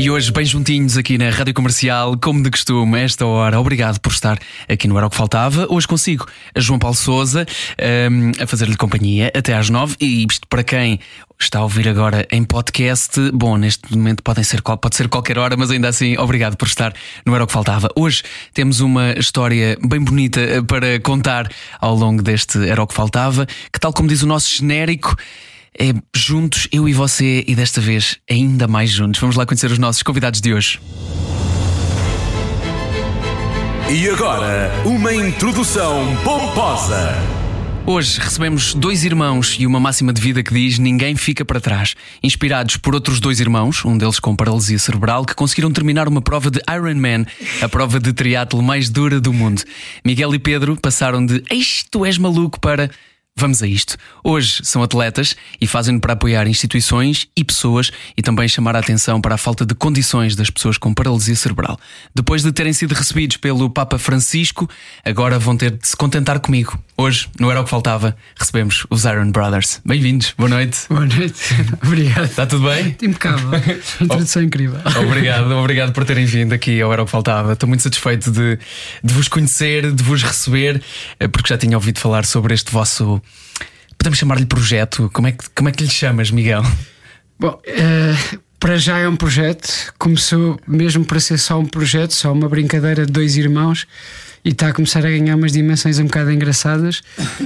E hoje, bem juntinhos aqui na Rádio Comercial, como de costume, a esta hora. Obrigado por estar aqui no Era o que Faltava. Hoje consigo a João Paulo Souza um, a fazer-lhe companhia até às nove. E isto para quem está a ouvir agora em podcast, bom, neste momento podem ser, pode ser qualquer hora, mas ainda assim, obrigado por estar no Era o que Faltava. Hoje temos uma história bem bonita eh, para contar ao longo deste Era o que Faltava, que, tal como diz o nosso genérico, é juntos, eu e você, e desta vez ainda mais juntos. Vamos lá conhecer os nossos convidados de hoje. E agora, uma introdução pomposa. Hoje recebemos dois irmãos e uma máxima de vida que diz ninguém fica para trás. Inspirados por outros dois irmãos, um deles com paralisia cerebral, que conseguiram terminar uma prova de Ironman, a prova de triatlo mais dura do mundo. Miguel e Pedro passaram de Eis, tu és maluco para Vamos a isto. Hoje são atletas e fazem-no para apoiar instituições e pessoas e também chamar a atenção para a falta de condições das pessoas com paralisia cerebral. Depois de terem sido recebidos pelo Papa Francisco, agora vão ter de se contentar comigo. Hoje, não era o que faltava, recebemos os Iron Brothers. Bem-vindos, boa noite. Boa noite, obrigado. Está tudo bem? Impecável. Introdução incrível. Obrigado, obrigado por terem vindo aqui ao Era o que Faltava. Estou muito satisfeito de, de vos conhecer, de vos receber, eh, porque já tinha ouvido falar sobre este vosso Podemos chamar-lhe projeto? Como é, que, como é que lhe chamas, Miguel? Bom, uh, para já é um projeto. Começou mesmo para ser só um projeto, só uma brincadeira de dois irmãos e está a começar a ganhar umas dimensões um bocado engraçadas.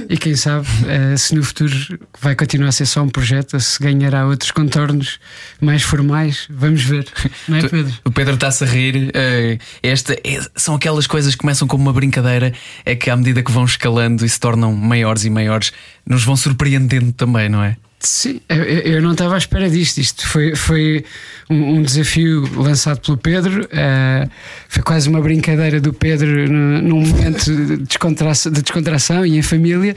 E quem sabe uh, se no futuro vai continuar a ser só um projeto, ou se ganhará outros contornos mais formais. Vamos ver, não é, Pedro? O Pedro está-se a rir. Uh, esta é, são aquelas coisas que começam como uma brincadeira, é que à medida que vão escalando e se tornam maiores e maiores, nos vão surpreendendo também, não é? Sim, eu, não estava à espera disto. Isto foi, foi um, um desafio lançado pelo Pedro. Uh, foi quase uma brincadeira do Pedro num momento de descontração, de descontração e em família.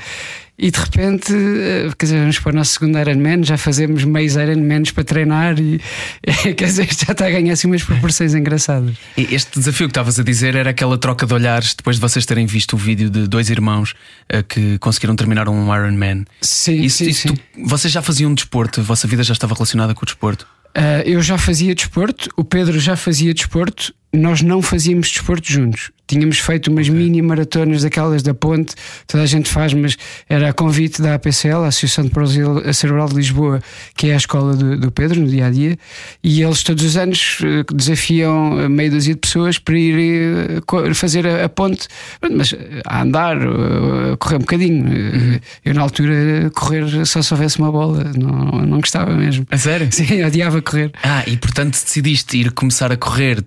E de repente, eh, quer dizer, vamos para o nosso segundo Ironman, já fazemos meios Ironmans para treinar e quer dizer, já está a ganhar assim umas proporções engraçadas. E este desafio que estavas a dizer era aquela troca de olhares depois de vocês terem visto o vídeo de dois irmãos uh, que conseguiram terminar um Ironman. Sim, isso, sim, isso, sim. Tu, vocês já faziam desporto, a vossa vida já estava relacionada com o desporto? Uh, eu já fazia desporto, o Pedro já fazia desporto, nós não fazíamos desporto juntos. Tínhamos feito umas okay. mini maratonas daquelas da ponte, toda a gente faz, mas era a convite da APCL, a Associação de Paralisia Cerebral de Lisboa, que é a escola do, do, Pedro no dia a dia, e eles todos os anos eh, desafiam meia dúzia de pessoas para ir eh, fazer a, a ponte, mas a andar, a correr um bocadinho. Uhum. Eu, na altura, correr só se houvesse uma bola, não, não gostava mesmo. A sério? Sim, odiava correr. Ah, e portanto decidiste ir começar a correr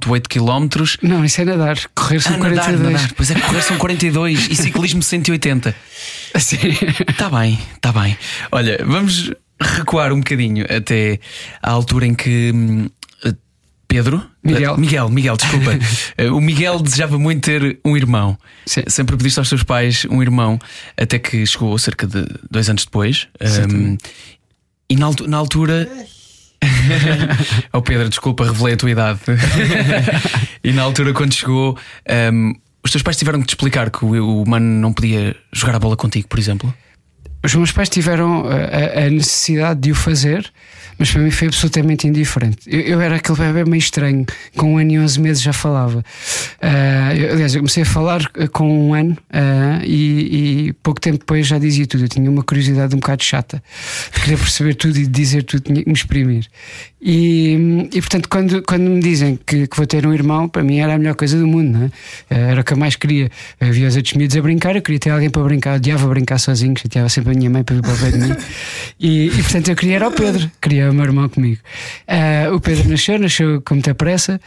3,8 km? Não, isso é nadar correr são ah, 42. Nadar, nadar. Pois é, correr são 42 e ciclismo 180. Sim. Está bem, está bem. Olha, vamos recuar um bocadinho até à altura em que. Hum, Pedro? Miguel. Miguel, Miguel, desculpa. o Miguel desejava muito ter um irmão. Sim. Sempre pediste aos seus pais um irmão, até que chegou cerca de dois anos depois. Um, e na, na altura oh Pedro, desculpa, revelei a tua idade. e na altura, quando chegou, um, os teus pais tiveram que te explicar que o, o mano não podia jogar a bola contigo, por exemplo? Os meus pais tiveram a, a necessidade de o fazer mas para mim foi absolutamente indiferente. Eu, eu, era aquele bebê meio estranho, com um ano e 11 meses já falava. Uh, eu, aliás, eu comecei a falar ah, com um ano uh, e, e, pouco tempo depois já dizia tudo. Eu tinha uma curiosidade um bocado chata de querer perceber tudo e dizer tudo, tinha que me exprimir. E, e portanto, quando, quando me dizem que, que, vou ter um irmão, para mim era a melhor coisa do mundo, é? Era o que eu mais queria. Havia os outros miúdos a brincar, eu queria ter alguém para brincar, odiava brincar sozinho, chateava sempre a minha mãe para vir para o pé de mim. E, e, portanto eu queria era o Pedro, queria o meu irmão comigo. Uh, o Pedro nasceu, nasceu com muita pressa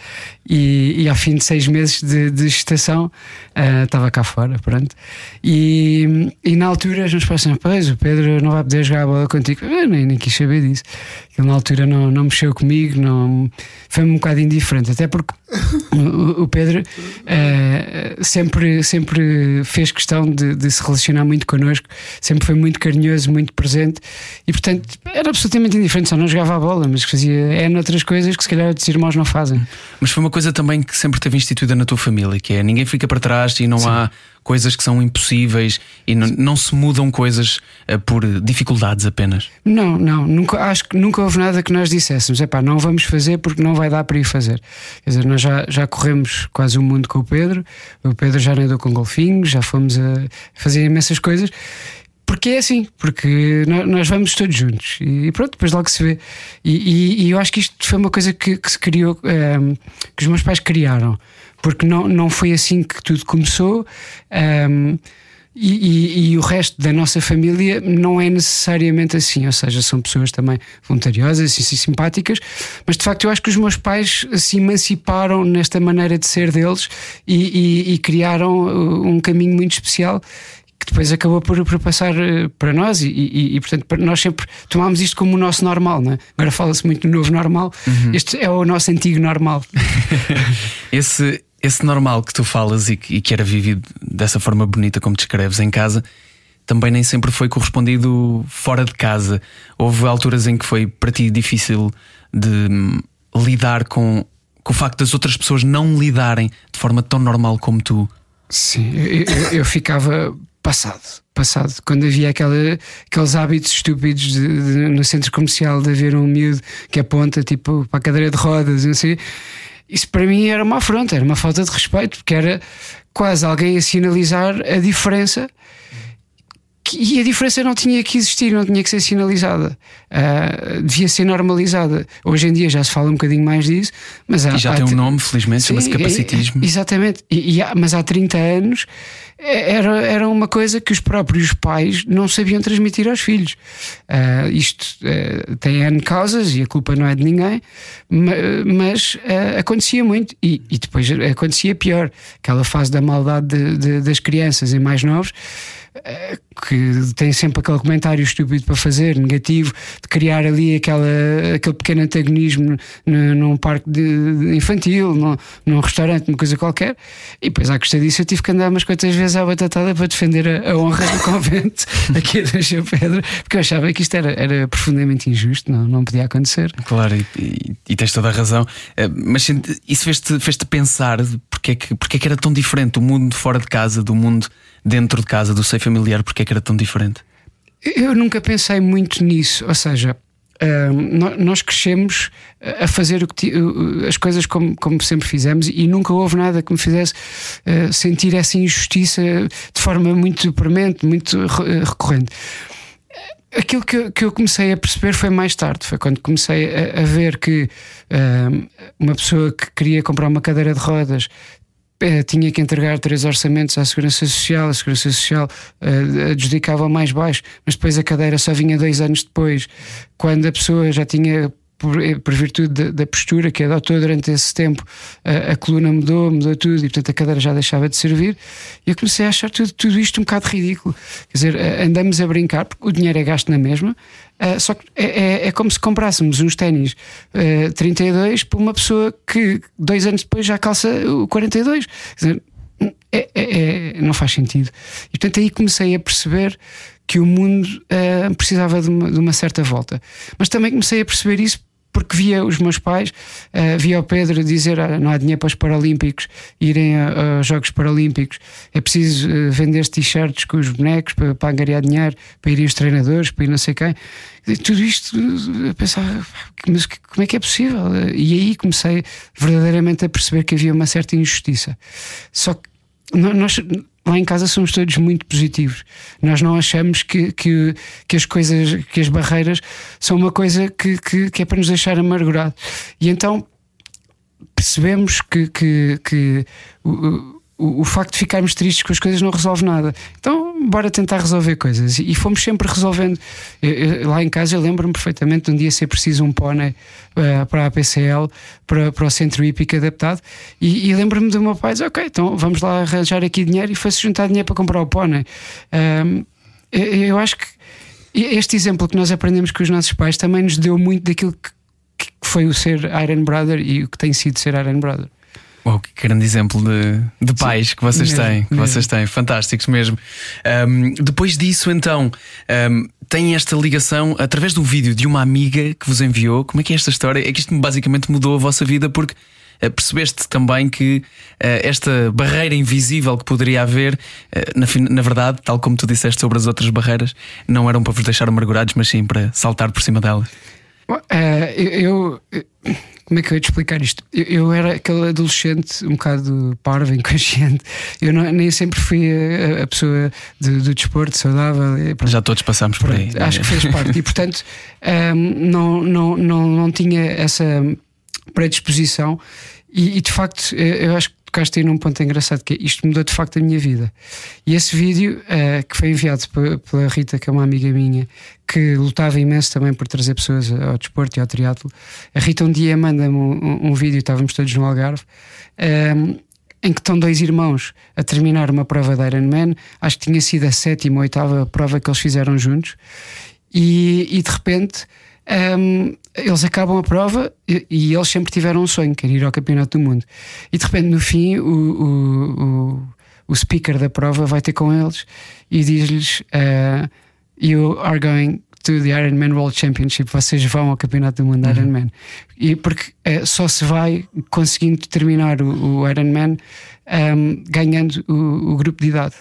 e, e ao fim de seis meses de, de gestação uh, estava cá fora, pronto. E, e na altura os meus pais disseram: Pois, o Pedro não vai poder jogar a bola contigo. Eu nem, nem quis saber disso. Ele na altura não, não mexeu comigo, não, foi um bocado indiferente, até porque o, o Pedro uh, sempre, sempre fez questão de, de, se relacionar muito connosco, sempre foi muito carinhoso, muito presente e, portanto, era absolutamente indiferente, só não jogava a bola, mas fazia é outras coisas que se calhar outros irmãos não fazem. Mas foi uma coisa também que sempre teve instituída na tua família, que é ninguém fica para trás e não Sim. há coisas que são impossíveis e não, não se mudam coisas uh, por dificuldades apenas? Não, não, nunca, acho que nunca houve nada que nós disséssemos, é pá, não vamos fazer porque não vai dar para ir fazer. Quer dizer, nós já, já corremos quase o mundo com o Pedro, o Pedro já nadou com golfinhos, já fomos a fazer imensas coisas. Porque é assim, porque nós vamos todos juntos e pronto, depois logo se vê. E, e, e eu acho que isto foi uma coisa que, que se criou, um, ehm, que os meus pais criaram porque não, não foi assim que tudo começou. Um, e, e, e, o resto da nossa família não é necessariamente assim, ou seja, são pessoas também voluntariosas e simpáticas, mas de facto eu acho que os meus pais se emanciparam nesta maneira de ser deles e, e criaram uh, um caminho muito especial que depois acabou por, por passar uh, para nós e, e, e, portanto nós sempre tomámos isto como o nosso normal, não é? agora fala-se muito do novo normal, uhum. este é o nosso antigo normal. Esse esse normal que tu falas e que, e que, era vivido dessa forma bonita como descreves em casa, também nem sempre foi correspondido fora de casa. Houve alturas em que foi para ti difícil de hum, lidar com, com o facto das outras pessoas não lidarem de forma tão normal como tu. Sim, eu, eu, ficava passado, passado. Quando havia aquela, aqueles hábitos estúpidos de, de, no centro comercial de haver um miúdo que aponta tipo para a cadeira de rodas, não sei isso para mim era uma afronta, era uma falta de respeito, porque era quase alguém a sinalizar a diferença. E a diferença não tinha que existir, não tinha que ser sinalizada, uh, devia ser normalizada. Hoje em dia já se fala um bocadinho mais disso, mas há, e já há tem um nome, felizmente, chama-se capacitismo. Exatamente, e, e há, mas há 30 anos era, era uma coisa que os próprios pais não sabiam transmitir aos filhos. Uh, isto uh, tem N causas e a culpa não é de ninguém, mas uh, acontecia muito e, e, depois acontecia pior. Aquela fase da maldade de, de, das crianças e mais novos que tem sempre aquele comentário estúpido para fazer, negativo, de criar ali aquela, aquele pequeno antagonismo num parque de infantil, num, num, restaurante, uma coisa qualquer. E depois, à custa disso, eu tive que andar umas quantas vezes à batatada para defender a, a honra do convento aqui a Deixa Pedra, porque eu achava que isto era, era profundamente injusto, não, não podia acontecer. Claro, e, e, e tens toda a razão. Eh, mas isso fez-te fez pensar porque é, que, porque é que era tão diferente o mundo fora de casa do mundo dentro de casa, do seio familiar, porque é que era tão diferente? Eu nunca pensei muito nisso, ou seja, nós crescemos a fazer as coisas como, como, sempre fizemos e nunca houve nada que me fizesse uh, sentir essa injustiça de forma muito premente, muito recorrente. Aquilo que, que, eu comecei a perceber foi mais tarde, foi quando comecei a, a ver que uma pessoa que queria comprar uma cadeira de rodas tinha que entregar três orçamentos à Segurança Social, a Segurança Social uh, adjudicava mais baixo, mas depois a cadeira só vinha dois anos depois, quando a pessoa já tinha por, eh, por virtude da, postura que adotou durante esse tempo, a, a, coluna mudou, mudou tudo e portanto a cadeira já deixava de servir. E eu comecei a achar tudo, tudo isto um bocado ridículo. Quer dizer, eh, andamos a brincar, porque o dinheiro é gasto na mesma, uh, só que é, é, é, como se comprássemos uns ténis uh, 32 por uma pessoa que dois anos depois já calça o 42. Quer dizer, é, é, é, não faz sentido. E portanto aí comecei a perceber que o mundo uh, precisava de uma, de uma, certa volta. Mas também comecei a perceber isso porque via os meus pais, uh, via o Pedro dizer ah, não há dinheiro para os Paralímpicos irem aos Jogos Paralímpicos, é preciso uh, vender t-shirts com os bonecos para, para angariar dinheiro, para irem os treinadores, para ir não sei quem. E tudo isto, a pensar, mas como é que é possível? E aí comecei verdadeiramente a perceber que havia uma certa injustiça. Só que nós lá em casa somos todos muito positivos. Nós não achamos que, que, que as coisas, que as barreiras são uma coisa que, que, que é para nos deixar amargurado. E então percebemos que, que, que o, facto de ficarmos tristes com as coisas não resolve nada. Então, bora tentar resolver coisas. E fomos sempre resolvendo. Eu, eu, lá em casa, eu lembro-me perfeitamente de um dia ser preciso um pônei uh, para a PCL, para, para o centro hípico adaptado. E, e lembro-me do meu pai dizer: Ok, então vamos lá arranjar aqui dinheiro. E foi-se juntar dinheiro para comprar o pônei. Um, eu, eu acho que este exemplo que nós aprendemos com os nossos pais também nos deu muito daquilo que, que foi o ser Iron Brother e o que tem sido ser Iron Brother. Oh, que grande exemplo de, de pais Sim, que vocês mesmo, têm, que mesmo. vocês têm, fantásticos mesmo. Um, depois disso, então, um, tem esta ligação através um vídeo de uma amiga que vos enviou. Como é que é esta história? É que isto basicamente mudou a vossa vida porque uh, percebeste também que uh, esta barreira invisível que poderia haver, uh, na, na, verdade, tal como tu disseste sobre as outras barreiras, não eram para vos deixar amargurados, mas sim para saltar por cima delas. eu, eu como é que eu ia te explicar isto? Eu, eu, era aquele adolescente um bocado parvo, inconsciente. Eu não, nem sempre fui a, a pessoa do, do, desporto saudável. Já todos passamos por aí. Acho que fez parte. E portanto um, não, não, não, não tinha essa predisposição. E, e de facto, eu acho que tocaste aí num ponto engraçado que é, isto mudou de facto a minha vida. E esse vídeo uh, que foi enviado pela Rita, que é uma amiga minha, que lutava imenso também por trazer pessoas ao desporto e ao triatlo. A Rita um dia manda-me um, um, vídeo, estávamos todos no Algarve. Um, ehm, em que estão dois irmãos a terminar uma prova da Ironman, acho que tinha sido a sétima ou oitava prova que eles fizeram juntos, e, e de repente um, eles acabam a prova e, e, eles sempre tiveram um sonho, que era ir ao Campeonato do Mundo. E de repente, no fim, o, o, o, o speaker da prova vai ter com eles e diz-lhes: uh, You are going to the Ironman World Championship, vocês vão ao Campeonato do Mundo uhum. Ironman. E porque uh, só se vai conseguindo terminar o, o Ironman um, ganhando o, o grupo de idade.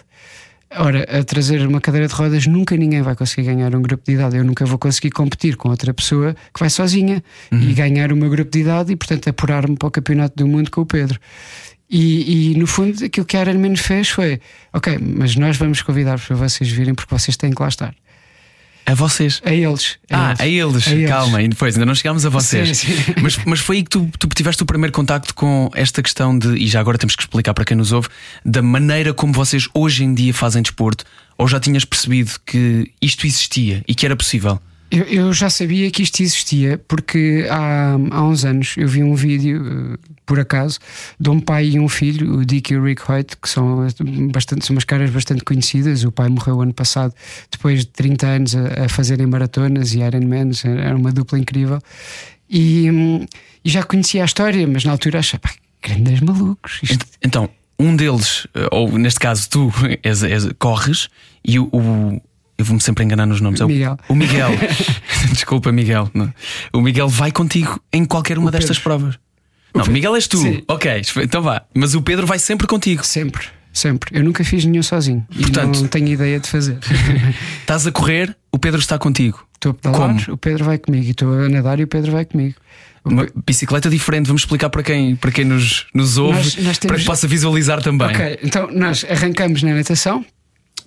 Ora, a trazer uma cadeira de rodas, nunca ninguém vai conseguir ganhar um grupo de idade. Eu nunca vou conseguir competir com outra pessoa que vai sozinha uhum. e ganhar o meu grupo de idade e, portanto, apurar-me para o Campeonato do Mundo com o Pedro. E, e, no fundo, aquilo que a Ironman fez foi: ok, mas nós vamos convidar-vos para vocês virem porque vocês têm que lá estar. A vocês? A eles. A ah, eles. a eles. Calma, e depois ainda não chegámos a vocês. Sim, sim. Mas, mas foi aí que tu, tu tiveste o primeiro contacto com esta questão de, e já agora temos que explicar para quem nos ouve, da maneira como vocês hoje em dia fazem desporto, ou já tinhas percebido que isto existia e que era possível? Eu, eu, já sabia que isto existia porque há, há uns anos eu vi um vídeo, uh, por acaso, de um pai e um filho, o Dick e o Rick Hoyt, que são, bastante, são umas caras bastante conhecidas. O pai morreu ano passado, depois de 30 anos a, a fazerem maratonas e Ironmans, era uma dupla incrível. E, um, e já conhecia a história, mas na altura achei, pá, grandes malucos. Isto... Então, um deles, eh, ou neste caso tu, és, és, corres e o, o eu vou-me sempre enganar nos nomes. Miguel. O, o Miguel. Desculpa, Miguel. O Miguel vai contigo em qualquer uma destas provas. Não. Miguel és tu. Sim. Ok, então vá. Mas o Pedro vai sempre contigo. Sempre, sempre. Eu nunca fiz nenhum sozinho. Portanto, não tenho ideia de fazer. Estás a correr, o Pedro está contigo. Estou a pedalar, Como? o Pedro vai comigo. E estou a nadar e o Pedro vai comigo. Uma bicicleta diferente, vamos explicar para quem, para quem nos, nos ouve, nós, nós temos... para que possa visualizar também. Ok, então nós arrancamos na natação,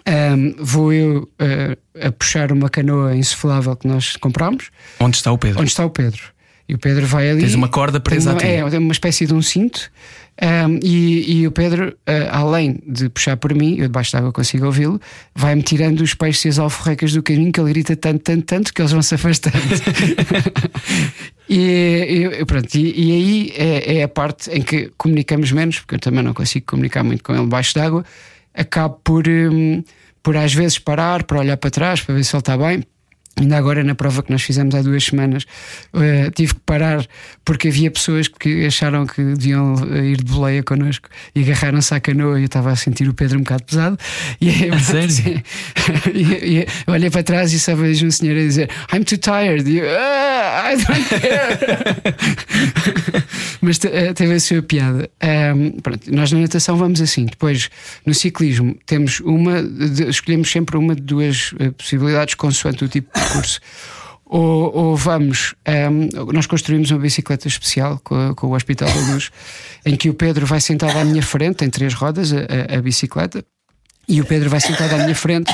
um, vou eu uh, a puxar uma canoa insuflável que nós compramos. Onde está o Pedro? Onde está o Pedro. E o Pedro vai ali. Tens uma corda presa uma, a ti. É, uma espécie de um cinto. Um, e, e, o Pedro, uh, além de puxar por mim, eu debaixo d'água consigo ouvi-lo, vai-me tirando os peixes e as alforrecas do caminho que ele grita tanto, tanto, tanto que eles vão se afastando. e, e, pronto, e, e aí é, é, a parte em que comunicamos menos, porque eu também não consigo comunicar muito com ele debaixo d'água acabo por, um, por às vezes parar para olhar para trás para ver se ele está bem Ainda agora, na prova que nós fizemos há duas semanas, uh, tive que parar porque havia pessoas que acharam que deviam eh, ir de boleia connosco e agarraram-se à canoa e eu estava a sentir o Pedro um bocado pesado. E, é, sério? E, e, eu olhei para trás e só vejo um senhor a dizer I'm too tired. E eu, ah, I don't care. Mas uh, teve a sua piada. Um, pronto, nós na natação vamos assim. Depois, no ciclismo, temos uma, de, escolhemos sempre uma de duas possibilidades consoante o tipo percurso. Ou, ou vamos, um, nós construímos uma bicicleta especial com, com, o Hospital da Luz, em que o Pedro vai sentado à minha frente, em três rodas, a, a, bicicleta, e o Pedro vai sentado à minha frente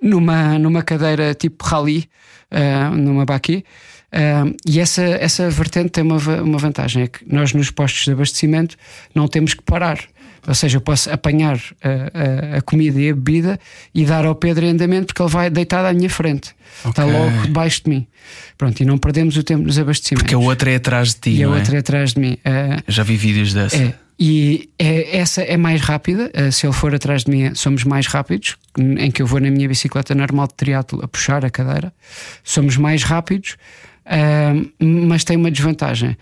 numa, numa cadeira tipo rally, uh, numa baquê. Uh, e essa, essa vertente tem uma, uma vantagem: é que nós, nos postos de abastecimento, não temos que parar Ou seja, eu posso apanhar a, a, a comida e a bebida e dar ao Pedro em andamento porque ele vai deitado à minha frente. Está Ok. logo debaixo de mim. Pronto, e não perdemos o tempo nos abastecimentos. Porque a outra é atrás de ti. e a é? outra é atrás de mim. Eu Já vi vídeos dessa. é. E é- essa é mais rápida. eh, se ele for atrás de mim, somos mais rápidos. Em que eu vou na minha bicicleta normal de triatlo a puxar a cadeira, somos mais rápidos, ah, mas tem uma desvantagem: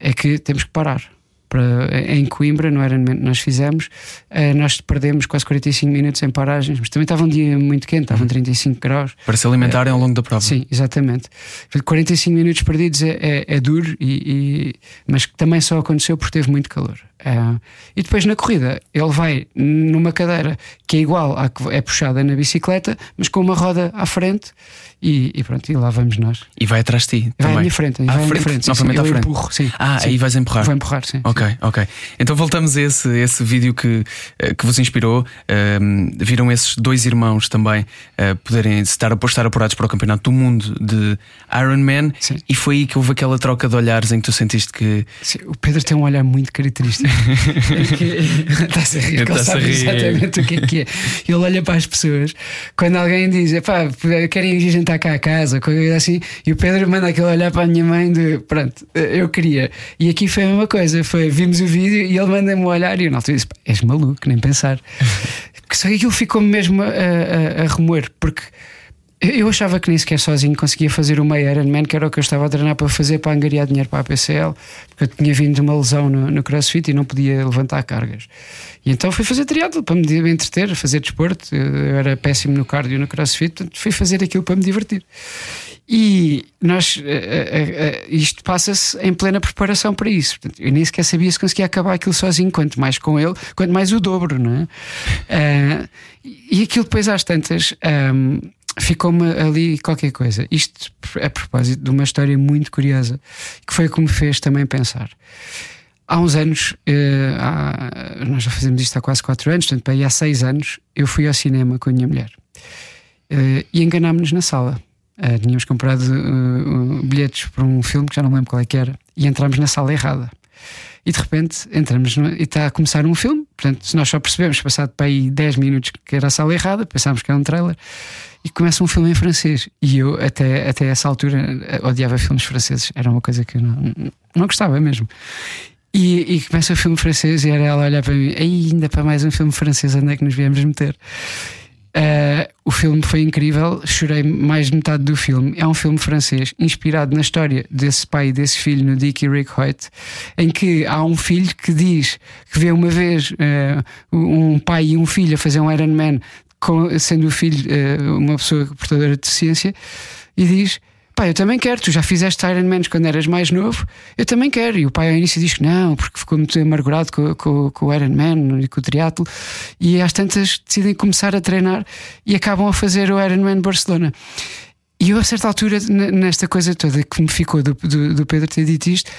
é que temos que parar. Para, em Coimbra, no Ironman que nós fizemos, eh, nós perdemos quase 45 minutos em paragens, mas também estava um dia muito quente, estavam 35 graus. Para se alimentarem ao longo da prova. Sim, exatamente. 45 minutos perdidos é, é- é duro, e, e- mas também só aconteceu porque teve muito calor. Ah, e depois na corrida, ele vai numa cadeira que é igual à que é puxada na bicicleta, mas com uma roda à frente, e, e pronto, e lá vamos nós. E vai atrás de ti. Vai também. à minha frente, À vai à minha frente, frente. sim, novamente sim, à frente. empurro, sim. Ah, sim. aí vais empurrar. Vou empurrar, sim. Ok, ok. Então voltamos a esse, esse vídeo que, eh, que vos inspirou. Ahm, viram esses dois irmãos também eh, poderem estar, estar apurados para o Campeonato do Mundo de Ironman Sim. e foi aí que houve aquela troca de olhares em que tu sentiste que Sim, o Pedro tem um olhar muito característico. Está-se a rir, ele sabe rir. exatamente o que é que é. Ele olha para as pessoas quando alguém diz, pá, querem ir jantar cá a casa, coisa assim, e o Pedro manda aquele olhar para a minha mãe de pronto, eu queria. E aqui foi a mesma coisa, foi, vimos o vídeo e ele manda-me um olhar e eu na altura disse, pá, és maluco, nem pensar. Só que aquilo ficou-me mesmo a, a, a remoer, porque. Eu achava que nem sequer sozinho conseguia fazer o meio Ironman, que era o que eu estava a treinar para fazer para angariar dinheiro para a PCL, porque eu tinha vindo de uma lesão no, no CrossFit e não podia levantar cargas. E então fui fazer triatlo para me entreter, fazer desporto. Eu era péssimo no cardio no CrossFit, portanto fui fazer aquilo para me divertir. E nós, eh, eh, eh, isto passa-se em plena preparação para isso. Portanto, eu nem sequer sabia se conseguia acabar aquilo sozinho, quanto mais com ele, quanto mais o dobro, não é? E aquilo depois às tantas. ahm, Ficou-me ali qualquer coisa. Isto a propósito de uma história muito curiosa que foi o que me fez também pensar. Há uns anos, eh, há- nós já fazemos isto há quase 4 anos, portanto, aí há 6 anos, eu fui ao cinema com a minha mulher Eh, e enganámos-nos na sala. Eh, tínhamos comprado eh, bilhetes para um filme que já não lembro qual é que era e entramos na sala errada. E de repente entramos no- e está a começar um filme. Portanto, se nós só percebemos, passado para aí 10 minutos, que era a sala errada, pensámos que era um trailer, e começa um filme em francês. E eu, até, até essa altura, odiava filmes franceses. Era uma coisa que eu não, não gostava mesmo. E, e começa o filme francês e era ela a olhar para mim, "Ei, ainda para mais um filme francês, onde é que nos viemos meter? Uh, o filme foi incrível, chorei mais de metade do filme. É um filme francês inspirado na história desse pai e desse filho no Dick e Rick Hoyt, em que há um filho que diz que vê uma vez uh, um pai e um filho a fazer um Ironman, com, sendo o filho uh, uma pessoa portadora de deficiência, e diz. Pá, eu também quero, tu já fizeste Ironmans quando eras mais novo, eu também quero. E o pai ao início diz que não, porque ficou muito amargurado com, com, com o Ironman e com o triatlo. E às tantas decidem começar a treinar e acabam a fazer o Ironman Barcelona. E eu, a certa altura, nesta coisa toda que me ficou do, do, do Pedro ter dito isto,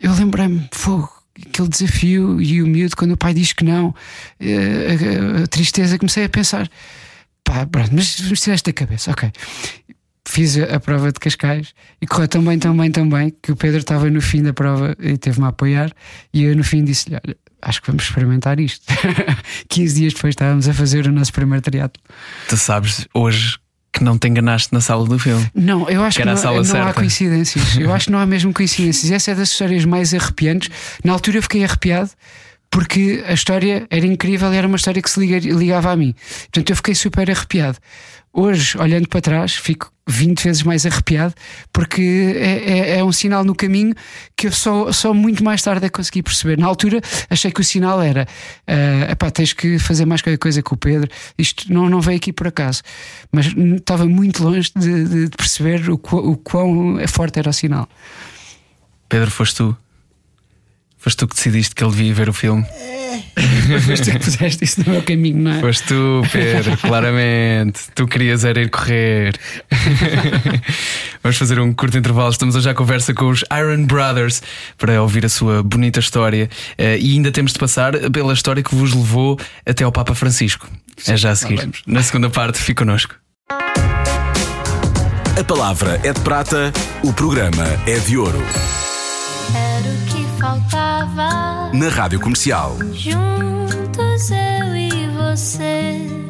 eu lembrei-me, fogo, aquele desafio e o miúdo, quando o pai diz que não, eh, a, tristeza, comecei a pensar, pá, mas vamos tirar esta cabeça, ok. Fiz a, prova de Cascais e correu tão bem, tão bem, tão bem que o Pedro estava no fim da prova e teve-me a apoiar. E eu no fim disse-lhe: Olha, acho que vamos experimentar isto. 15 dias depois estávamos a fazer o nosso primeiro triatlo. tu sabes hoje que não te enganaste na sala do filme. Não, eu acho Que que, não, não há coincidências. Eu acho que não há mesmo coincidências. Essa é das histórias mais arrepiantes. Na altura eu fiquei arrepiado porque a história era incrível e era uma história que se liga- ligava a mim. Portanto, eu fiquei super arrepiado. Hoje, olhando para trás, fico 20 vezes mais arrepiado porque é, é- é um sinal no caminho que eu só, só muito mais tarde é consegui perceber. Na altura, achei que o sinal era: ah, epá, tens que fazer mais qualquer coisa com o Pedro. Isto não, não veio aqui por acaso. Mas estava muito longe de, de- perceber o, o quão forte era o sinal. Pedro, foste tu. Foste tu que decidiste que ele devia ver o filme. Foste tu que puseste isso no meu caminho, não é? Foste tu, Pedro, claramente. Tu querias era ir correr. Vamos fazer um curto intervalo. Estamos hoje à conversa com os Iron Brothers para ouvir a sua bonita história. Eh, E ainda temos de passar pela história que vos levou até ao Papa Francisco. É já a seguir. Na segunda parte, fique connosco. A palavra é de prata, o programa é de ouro. Faltava. Na Rádio Comercial. Juntos eu e você.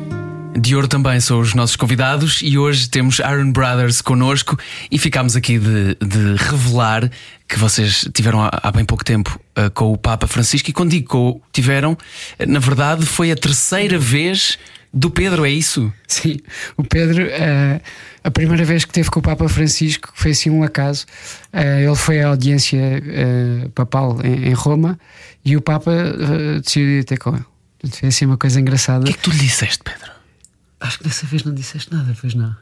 De ouro também são os nossos convidados e hoje temos Iron Brothers connosco e ficámos aqui de, de revelar que vocês tiveram há, há bem pouco tempo uh, com o Papa Francisco e quando digo com, tiveram, na verdade foi a terceira vez do Pedro, é isso? Sim, o Pedro, uh, a primeira vez que teve com o Papa Francisco foi assim um acaso. Uh, ele foi à audiência papal em, em, Roma e o Papa decidiu ir ter com ele. Foi assim uma coisa engraçada. O que é que tu lhe disseste, Pedro? Acho que dessa vez não disseste nada, pois não.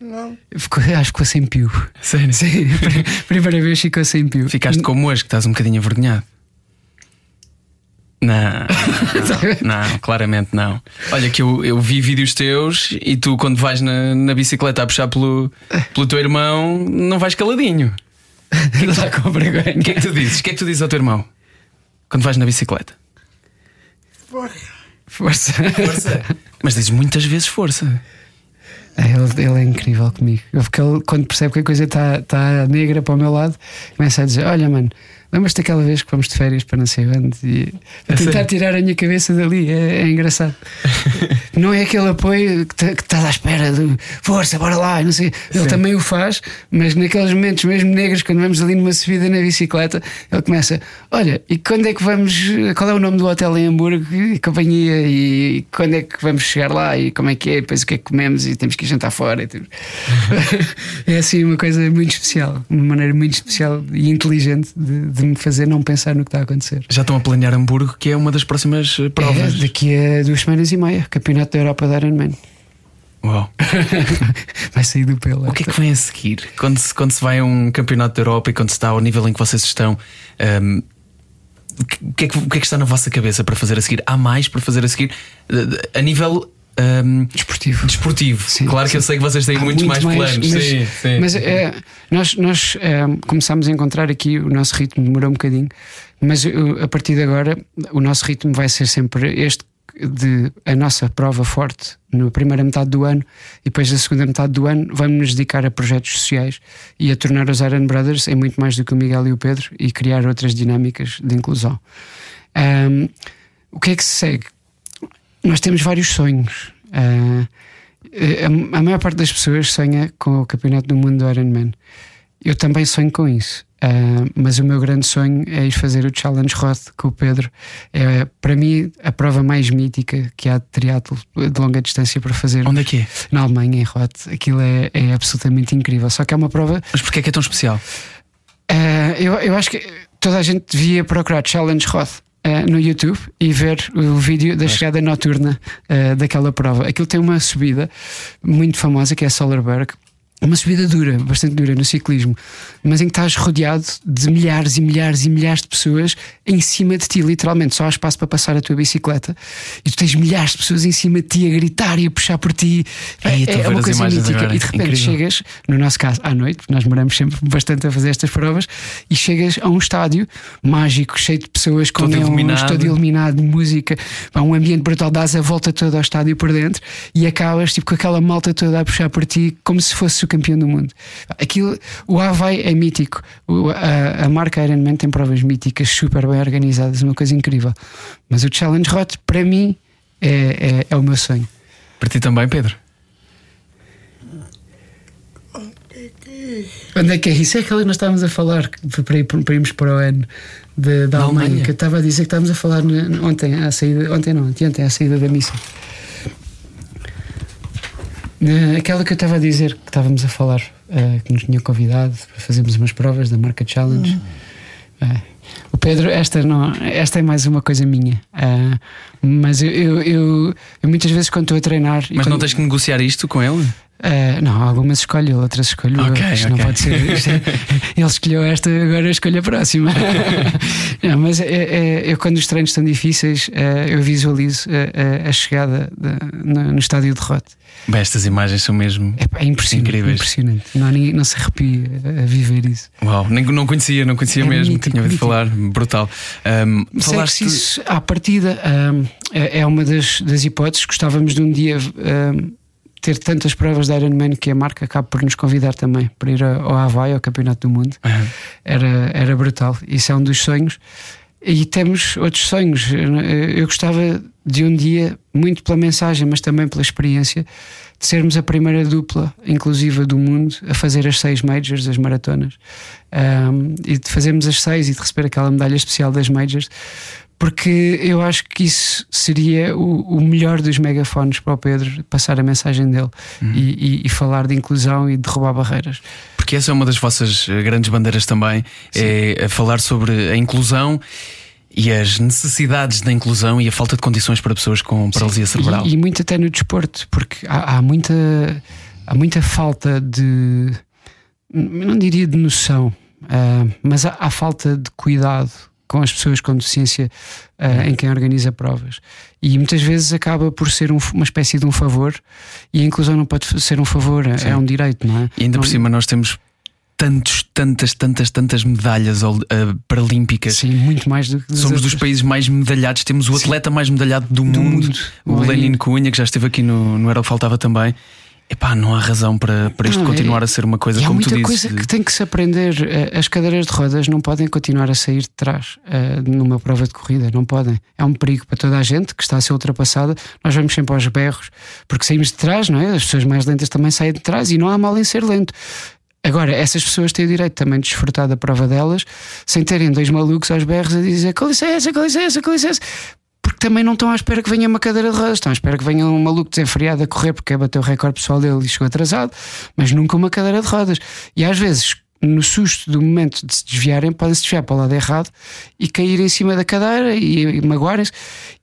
Não. Ficou, acho que ficou sem pio. Sério? Sim, primeira vez ficou sem pio. Ficaste como hoje, que estás um bocadinho envergonhado. Não, não, não, claramente não. Olha, que eu, eu vi vídeos teus e tu, quando vais na, na bicicleta a puxar pelo, pelo teu irmão, não vais caladinho. É que, com vergonha. O que é que tu dizes? O que é que tu dizes ao teu irmão quando vais na bicicleta? Força. Força. Força. Mas dizes muitas vezes força. É, ele, ele, é incrível comigo. Porque ele, quando percebe que a coisa está tá negra para o meu lado, começa a dizer: Olha, mano, Lembras-te daquela vez que fomos de férias para não sei onde e a tentar tirar a minha cabeça dali? É, é engraçado. não é aquele apoio que estás à espera de força, bora lá, não sei. Ele Sim. também o faz, mas naqueles momentos mesmo negros, quando vamos ali numa subida na bicicleta, ele começa: Olha, e quando é que vamos? Qual é o nome do hotel em Hamburgo e companhia? E quando é que vamos chegar lá? E como é que é? E depois o que é que comemos? E temos que ir jantar fora. é assim uma coisa muito especial, uma maneira muito especial e inteligente de, de de me fazer não pensar no que está a acontecer. Já estão a planear Hamburgo, que é uma das próximas eh, provas. É, daqui a duas semanas e meia, Campeonato da Europa da Ironman. Uau! vai sair do pelo. O que é que vem a seguir? Quando se, quando se vai a um campeonato da Europa e quando se está ao nível em que vocês estão, um, o, que é que, o que é que está na vossa cabeça para fazer a seguir? Há mais para fazer a seguir? A nível um, desportivo. Desportivo. Sim, claro sim. que eu sei que vocês têm muitos muito mais, mais, planos. Mas, sim, sim. mas é, nós, nós é, começámos a encontrar aqui o nosso ritmo, demorou um bocadinho, mas a partir de agora o nosso ritmo vai ser sempre este de a nossa prova forte na primeira metade do ano e depois na segunda metade do ano vamos nos dedicar a projetos sociais e a tornar os Iron Brothers em muito mais do que o Miguel e o Pedro e criar outras dinâmicas de inclusão. Um, o que é que se segue? Nós temos vários sonhos. Uh, a, a, maior parte das pessoas sonha com o Campeonato do Mundo do Ironman. Eu também sonho com isso. Uh, mas o meu grande sonho é ir fazer o Challenge Roth com o Pedro. É, para mim, a prova mais mítica que há de triatlo de longa distância para fazer. Onde é que é? Na Alemanha, em Roth. Aquilo é, é absolutamente incrível. Só que é uma prova. Mas porquê é que é tão especial? Uh, eu, eu acho que toda a gente devia procurar Challenge Roth uh, no YouTube e ver o vídeo da chegada noturna uh, daquela prova. Aquilo tem uma subida muito famosa que é Solarberg uma subida dura, bastante dura no ciclismo, mas em que estás rodeado de milhares e milhares e milhares de pessoas em cima de ti, literalmente. Só há espaço para passar a tua bicicleta e tu tens milhares de pessoas em cima de ti a gritar e a puxar por ti. É, é uma coisa mítica. Agora. E de repente Incrível. chegas, no nosso caso, à noite, nós moramos sempre bastante a fazer estas provas, e chegas a um estádio mágico, cheio de pessoas, com todo um estádio iluminado, música, um ambiente brutal, dás a volta toda ao estádio por dentro e acabas tipo, com aquela malta toda a puxar por ti como se fosse o campeão do mundo. Aquilo, o Havaí é mítico. O, a, a marca Ironman tem provas míticas, super bem organizadas, uma coisa incrível. Mas o Challenge Hot, para mim, é, é, é o meu sonho. Para ti também, Pedro? Onde é que é isso? É aquilo que nós estávamos a falar para, ir, para irmos para o ano da Alemanha, Alemanha, que eu estava a dizer que estávamos a falar ontem, à saída, ontem não, ontem à saída da missa. Aquela que eu estava a dizer, que estávamos a falar, uh, que nos tinha convidado para fazermos umas provas da marca Challenge. Uh, o Pedro, esta, não, esta é mais uma coisa minha. Uh, mas eu, eu, eu, eu, muitas vezes quando estou a treinar. Mas quando... não tens que negociar isto com ele? Uh, não, algumas escolho, outras escolho. Okay, isto okay. não pode ser. ele escolheu esta, agora escolho a próxima. não, mas é, é, eu, quando os treinos estão difíceis, uh, eu visualizo a, a chegada de, no, no, estádio de Rote. Bem, estas imagens são mesmo é, é impressionante, incríveis. impressionante. Não, não se arrepia a viver isso. Uau, nem, não conhecia, não conhecia é mesmo. Mítico, Tinha ouvido falar, brutal. Um, falaste... isso, à partida, um, é, é uma das, das hipóteses. Gostávamos de um dia. Um, ter tantas provas de Ironman que a marca acaba por nos convidar também para ir ao Havaí, ao Campeonato do Mundo. Uhum. Era, era brutal. Isso é um dos sonhos. E temos outros sonhos. Eu gostava de um dia, muito pela mensagem, mas também pela experiência, de sermos a primeira dupla inclusiva do mundo a fazer as seis majors, as maratonas, um, e de fazermos as seis e de receber aquela medalha especial das majors, porque eu acho que isso seria o, o melhor dos megafones para o Pedro passar a mensagem dele uhum. e, e, e, falar de inclusão e derrubar barreiras. Porque essa é uma das vossas grandes bandeiras também, Sim. é falar sobre a inclusão e as necessidades da inclusão e a falta de condições para pessoas com paralisia Sim, cerebral. E, e, muito até no desporto, porque há, há, muita, há muita falta de. não diria de noção, uh, mas há, há, falta de cuidado com as pessoas com deficiência uh, em quem organiza provas. E muitas vezes acaba por ser um, uma espécie de um favor, e a inclusão não pode ser um favor, é Sim. é um direito, não é? E ainda não, por cima nós temos tantos, tantas, tantas, tantas medalhas uh, paralímpicas. Sim, muito mais do que Somos dos países mais medalhados, temos o atleta Sim. mais medalhado do, do mundo, mundo, o Lenin Cunha, que já esteve aqui no, no Era o Faltava também. Epá, não há razão para, para isto não, continuar é, a ser uma coisa como tu dizes. Há muita coisa que tem que se aprender. Eh, as cadeiras de rodas não podem continuar a sair de trás uh, numa prova de corrida, não podem. É um perigo para toda a gente que está a ser ultrapassada. Nós vamos sempre aos berros porque saímos de trás, não é? As pessoas mais lentas também saem de trás e não há mal em ser lento. Agora, essas pessoas têm o direito também de desfrutar da prova delas sem terem dois malucos aos berros a dizer com licença, com licença, com licença. Porque também não estão à espera que venha uma cadeira de rodas, estão à espera que venha um maluco desenfreado a correr porque bater o recorde pessoal dele e chegou atrasado, mas nunca uma cadeira de rodas. E às vezes no susto do momento de se desviarem, podem se desviar para o lado errado e cair em cima da cadeira e, e magoarem-se.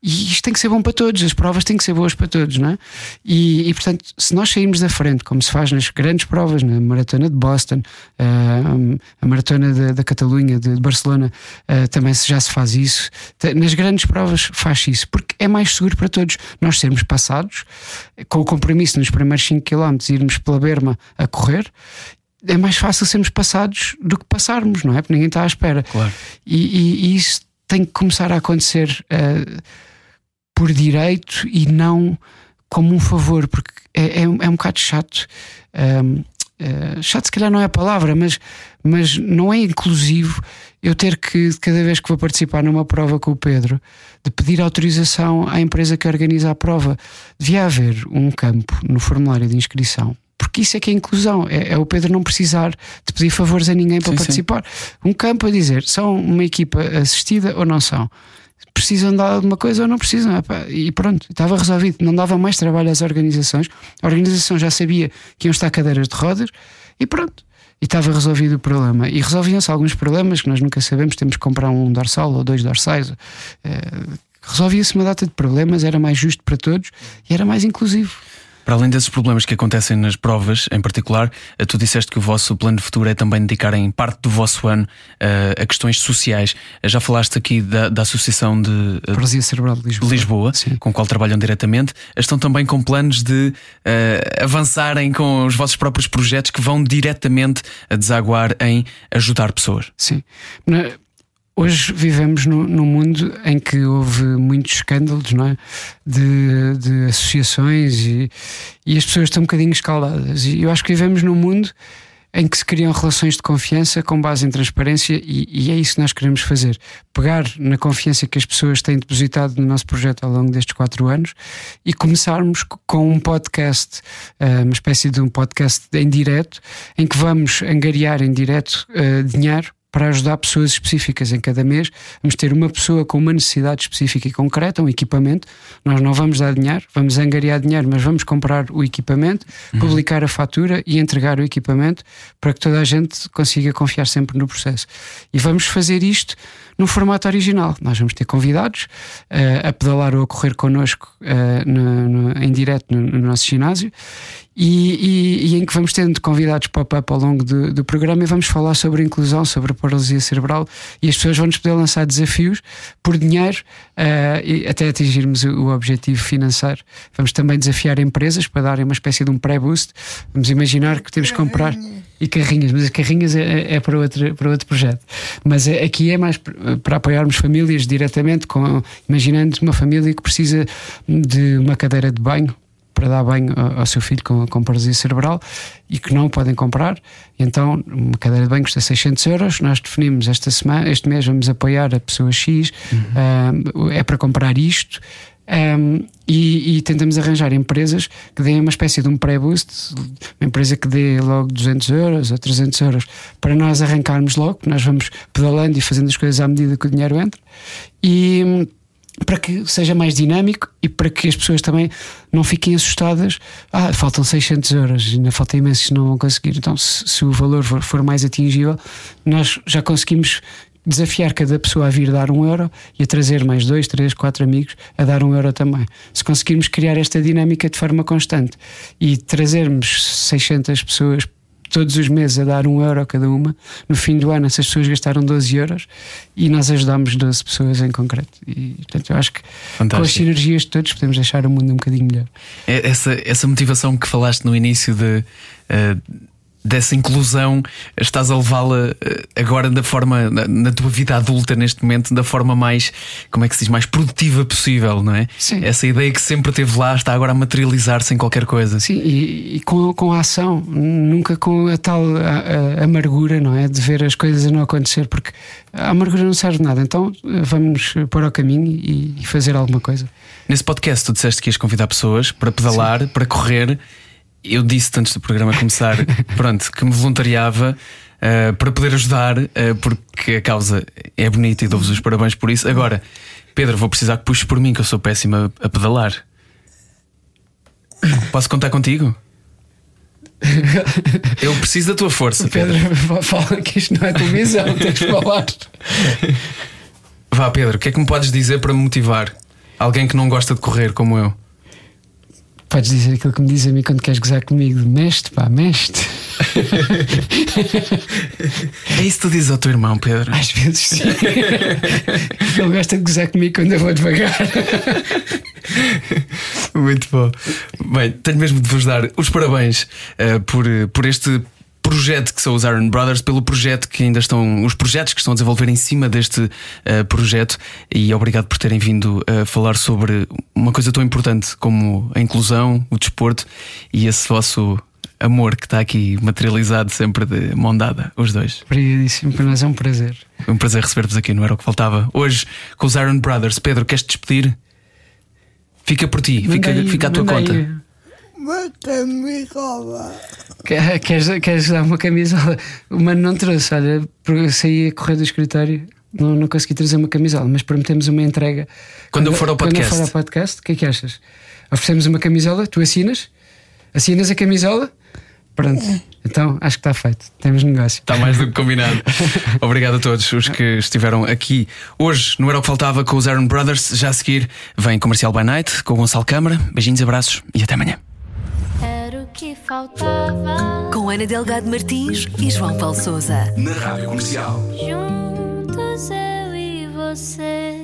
E isto tem que ser bom para todos, as provas têm que ser boas para todos, não é? E, e portanto, se nós sairmos da frente, como se faz nas grandes provas, na maratona de Boston, uh, a maratona da, da Catalunha, de, de Barcelona, uh, também já se faz isso. Nas grandes provas faz isso, porque é mais seguro para todos nós sermos passados, com o compromisso nos primeiros 5 km, irmos pela berma a correr é mais fácil sermos passados do que passarmos, não é? Porque ninguém está à espera. Claro. E, e, e isso tem que começar a acontecer uh, por direito e não como um favor, porque é, é, é um bocado chato. Um, uh, eh, chato, se calhar não é a palavra, mas, mas não é inclusivo eu ter que, cada vez que vou participar numa prova com o Pedro, de pedir autorização à empresa que organiza a prova. Devia haver um campo no formulário de inscrição porque isso é que é inclusão, é, é, o Pedro não precisar de pedir favores a ninguém para sim, participar. Sim. Um campo a dizer, são uma equipa assistida ou não são? Precisam de alguma coisa ou não precisam? E pronto, estava resolvido. Não dava mais trabalho às organizações. A organização já sabia que iam estar cadeiras de rodas e pronto. E estava resolvido o problema. E resolviam-se alguns problemas que nós nunca sabemos. Temos que comprar um dorsal ou dois dorsais. É, resolvia-se uma data de problemas, era mais justo para todos e era mais inclusivo. Para além desses problemas que acontecem nas provas, em particular, eh, tu disseste que o vosso plano de futuro é também dedicarem parte do vosso ano uh, a questões sociais. Eh, já falaste aqui da, da Associação de Paralisia Cerebral de Lisboa, Lisboa com a qual trabalham diretamente. Estão também com planos de uh, avançarem com os vossos próprios projetos que vão diretamente a desaguar em ajudar pessoas. Sim. Na Hoje vivemos num, mundo em que houve muitos escândalos não é? de, de associações e, e, as pessoas estão um bocadinho escaldadas. E eu acho que vivemos num mundo em que se criam relações de confiança com base em transparência e, e, é isso que nós queremos fazer. Pegar na confiança que as pessoas têm depositado no nosso projeto ao longo destes quatro anos e começarmos com um podcast, eh, uma espécie de um podcast em direto, em que vamos angariar em direto uh, dinheiro para ajudar pessoas específicas em cada mês. Vamos ter uma pessoa com uma necessidade específica e concreta, um equipamento. Nós não vamos dar dinheiro, vamos angariar dinheiro, mas vamos comprar o equipamento, uhum. publicar a fatura e entregar o equipamento para que toda a gente consiga confiar sempre no processo. E vamos fazer isto no formato original. Nós vamos ter convidados uh, a pedalar ou a correr connosco uh, no, no, em direto no, no nosso ginásio e, e, e, em que vamos tendo convidados pop-up ao longo do, do, programa e vamos falar sobre inclusão, sobre paralisia cerebral e as pessoas vão-nos poder lançar desafios por dinheiro uh, até atingirmos o, o, objetivo financeiro. Vamos também desafiar empresas para darem uma espécie de um pré-boost. Vamos imaginar que temos que comprar. E carrinhas, mas as carrinhas é, é, para, outro, para outro projeto. Mas é, aqui é mais para apoiarmos famílias diretamente, com, imaginando uma família que precisa de uma cadeira de banho para dar banho ao, seu filho com, com paralisia cerebral e que não podem comprar. Então, uma cadeira de banho custa 600 euros. Nós definimos esta semana, este mês, vamos apoiar a pessoa X, uhum. é para comprar isto. Um, e, e, tentamos arranjar empresas que deem uma espécie de um pré-boost, uma empresa que dê logo 200 euros ou 300 euros para nós arrancarmos logo, nós vamos pedalando e fazendo as coisas à medida que o dinheiro entra e hum, para que seja mais dinâmico e para que as pessoas também não fiquem assustadas. Ah, faltam 600 euros, ainda falta imensos, não vão conseguir. Então, se, se o valor for, for mais atingível, nós já conseguimos desafiar cada pessoa a vir dar um euro e a trazer mais dois, três, quatro amigos a dar um euro também. Se conseguirmos criar esta dinâmica de forma constante e trazermos 600 pessoas todos os meses a dar um euro a cada uma, no fim do ano essas pessoas gastaram 12 euros e nós ajudamos 12 pessoas em concreto. E portanto eu acho que Fantástico. com as sinergias de todos podemos deixar o mundo um bocadinho melhor. É essa, essa motivação que falaste no início de. Uh dessa inclusão estás a levá-la eh, agora da forma na, na, tua vida adulta neste momento da forma mais como é que se diz mais produtiva possível não é? Sim. essa ideia que sempre teve lá está agora a materializar-se em qualquer coisa. Sim e, e, com, com a ação nunca com a tal a, a amargura não é? De ver as coisas a não acontecer porque a amargura não serve de nada. Então eh, vamos pôr ao caminho e, e fazer alguma coisa. Nesse podcast tu disseste que ias convidar pessoas para pedalar Sim. para correr eu disse antes do programa começar, pronto, que me voluntariava uh, para poder ajudar, uh, porque a causa é bonita e dou-vos os parabéns por isso. Agora, Pedro, vou precisar que puxes por mim, que eu sou péssimo a, a pedalar. Posso contar contigo? Eu preciso da tua força. Pedro, Pedro. fala que isto não é televisão, tens de falar. Vá, Pedro, o que é que me podes dizer para me motivar? Alguém que não gosta de correr como eu. Podes dizer aquilo que me diz a mim quando queres gozar comigo: mestre, pá, mestre. é isso que tu dizes ao teu irmão, Pedro? Às vezes sim. Ele gosta de gozar comigo quando eu vou devagar. Muito bom. Bem, tenho mesmo de vos dar os parabéns uh, por, por este projeto que são os Iron Brothers, pelo projeto que ainda estão, os projetos que estão a desenvolver em cima deste uh, projeto e obrigado por terem vindo a falar sobre uma coisa tão importante como a inclusão, o desporto e esse vosso amor que está aqui materializado sempre de mão dada, os dois. Obrigadíssimo, para nós é um prazer. É um prazer receber-vos aqui, não era o que faltava. Hoje com os Iron Brothers. Pedro, queres te despedir? Fica por ti, fica, fica à tua conta. Uma camisola. Queres, queres dar uma camisola? O mano não trouxe, olha, eu saí a correr do escritório. Não, não consegui trazer uma camisola, mas prometemos uma entrega. Quando, quando eu for ao podcast. Quando eu for ao podcast, o que é que achas? Oferecemos uma camisola, tu assinas, assinas a camisola, pronto. Então acho que está feito. Temos negócio. Está mais do que combinado. Obrigado a todos os que estiveram aqui hoje. Não era o que faltava com os Aaron Brothers. Já a seguir vem Comercial by Night com o Gonçalo Câmara. Beijinhos, abraços e até amanhã que faltava. Com Ana Delgado Martins e João Paulo Souza. Na Rádio Comercial. Juntos eu e você.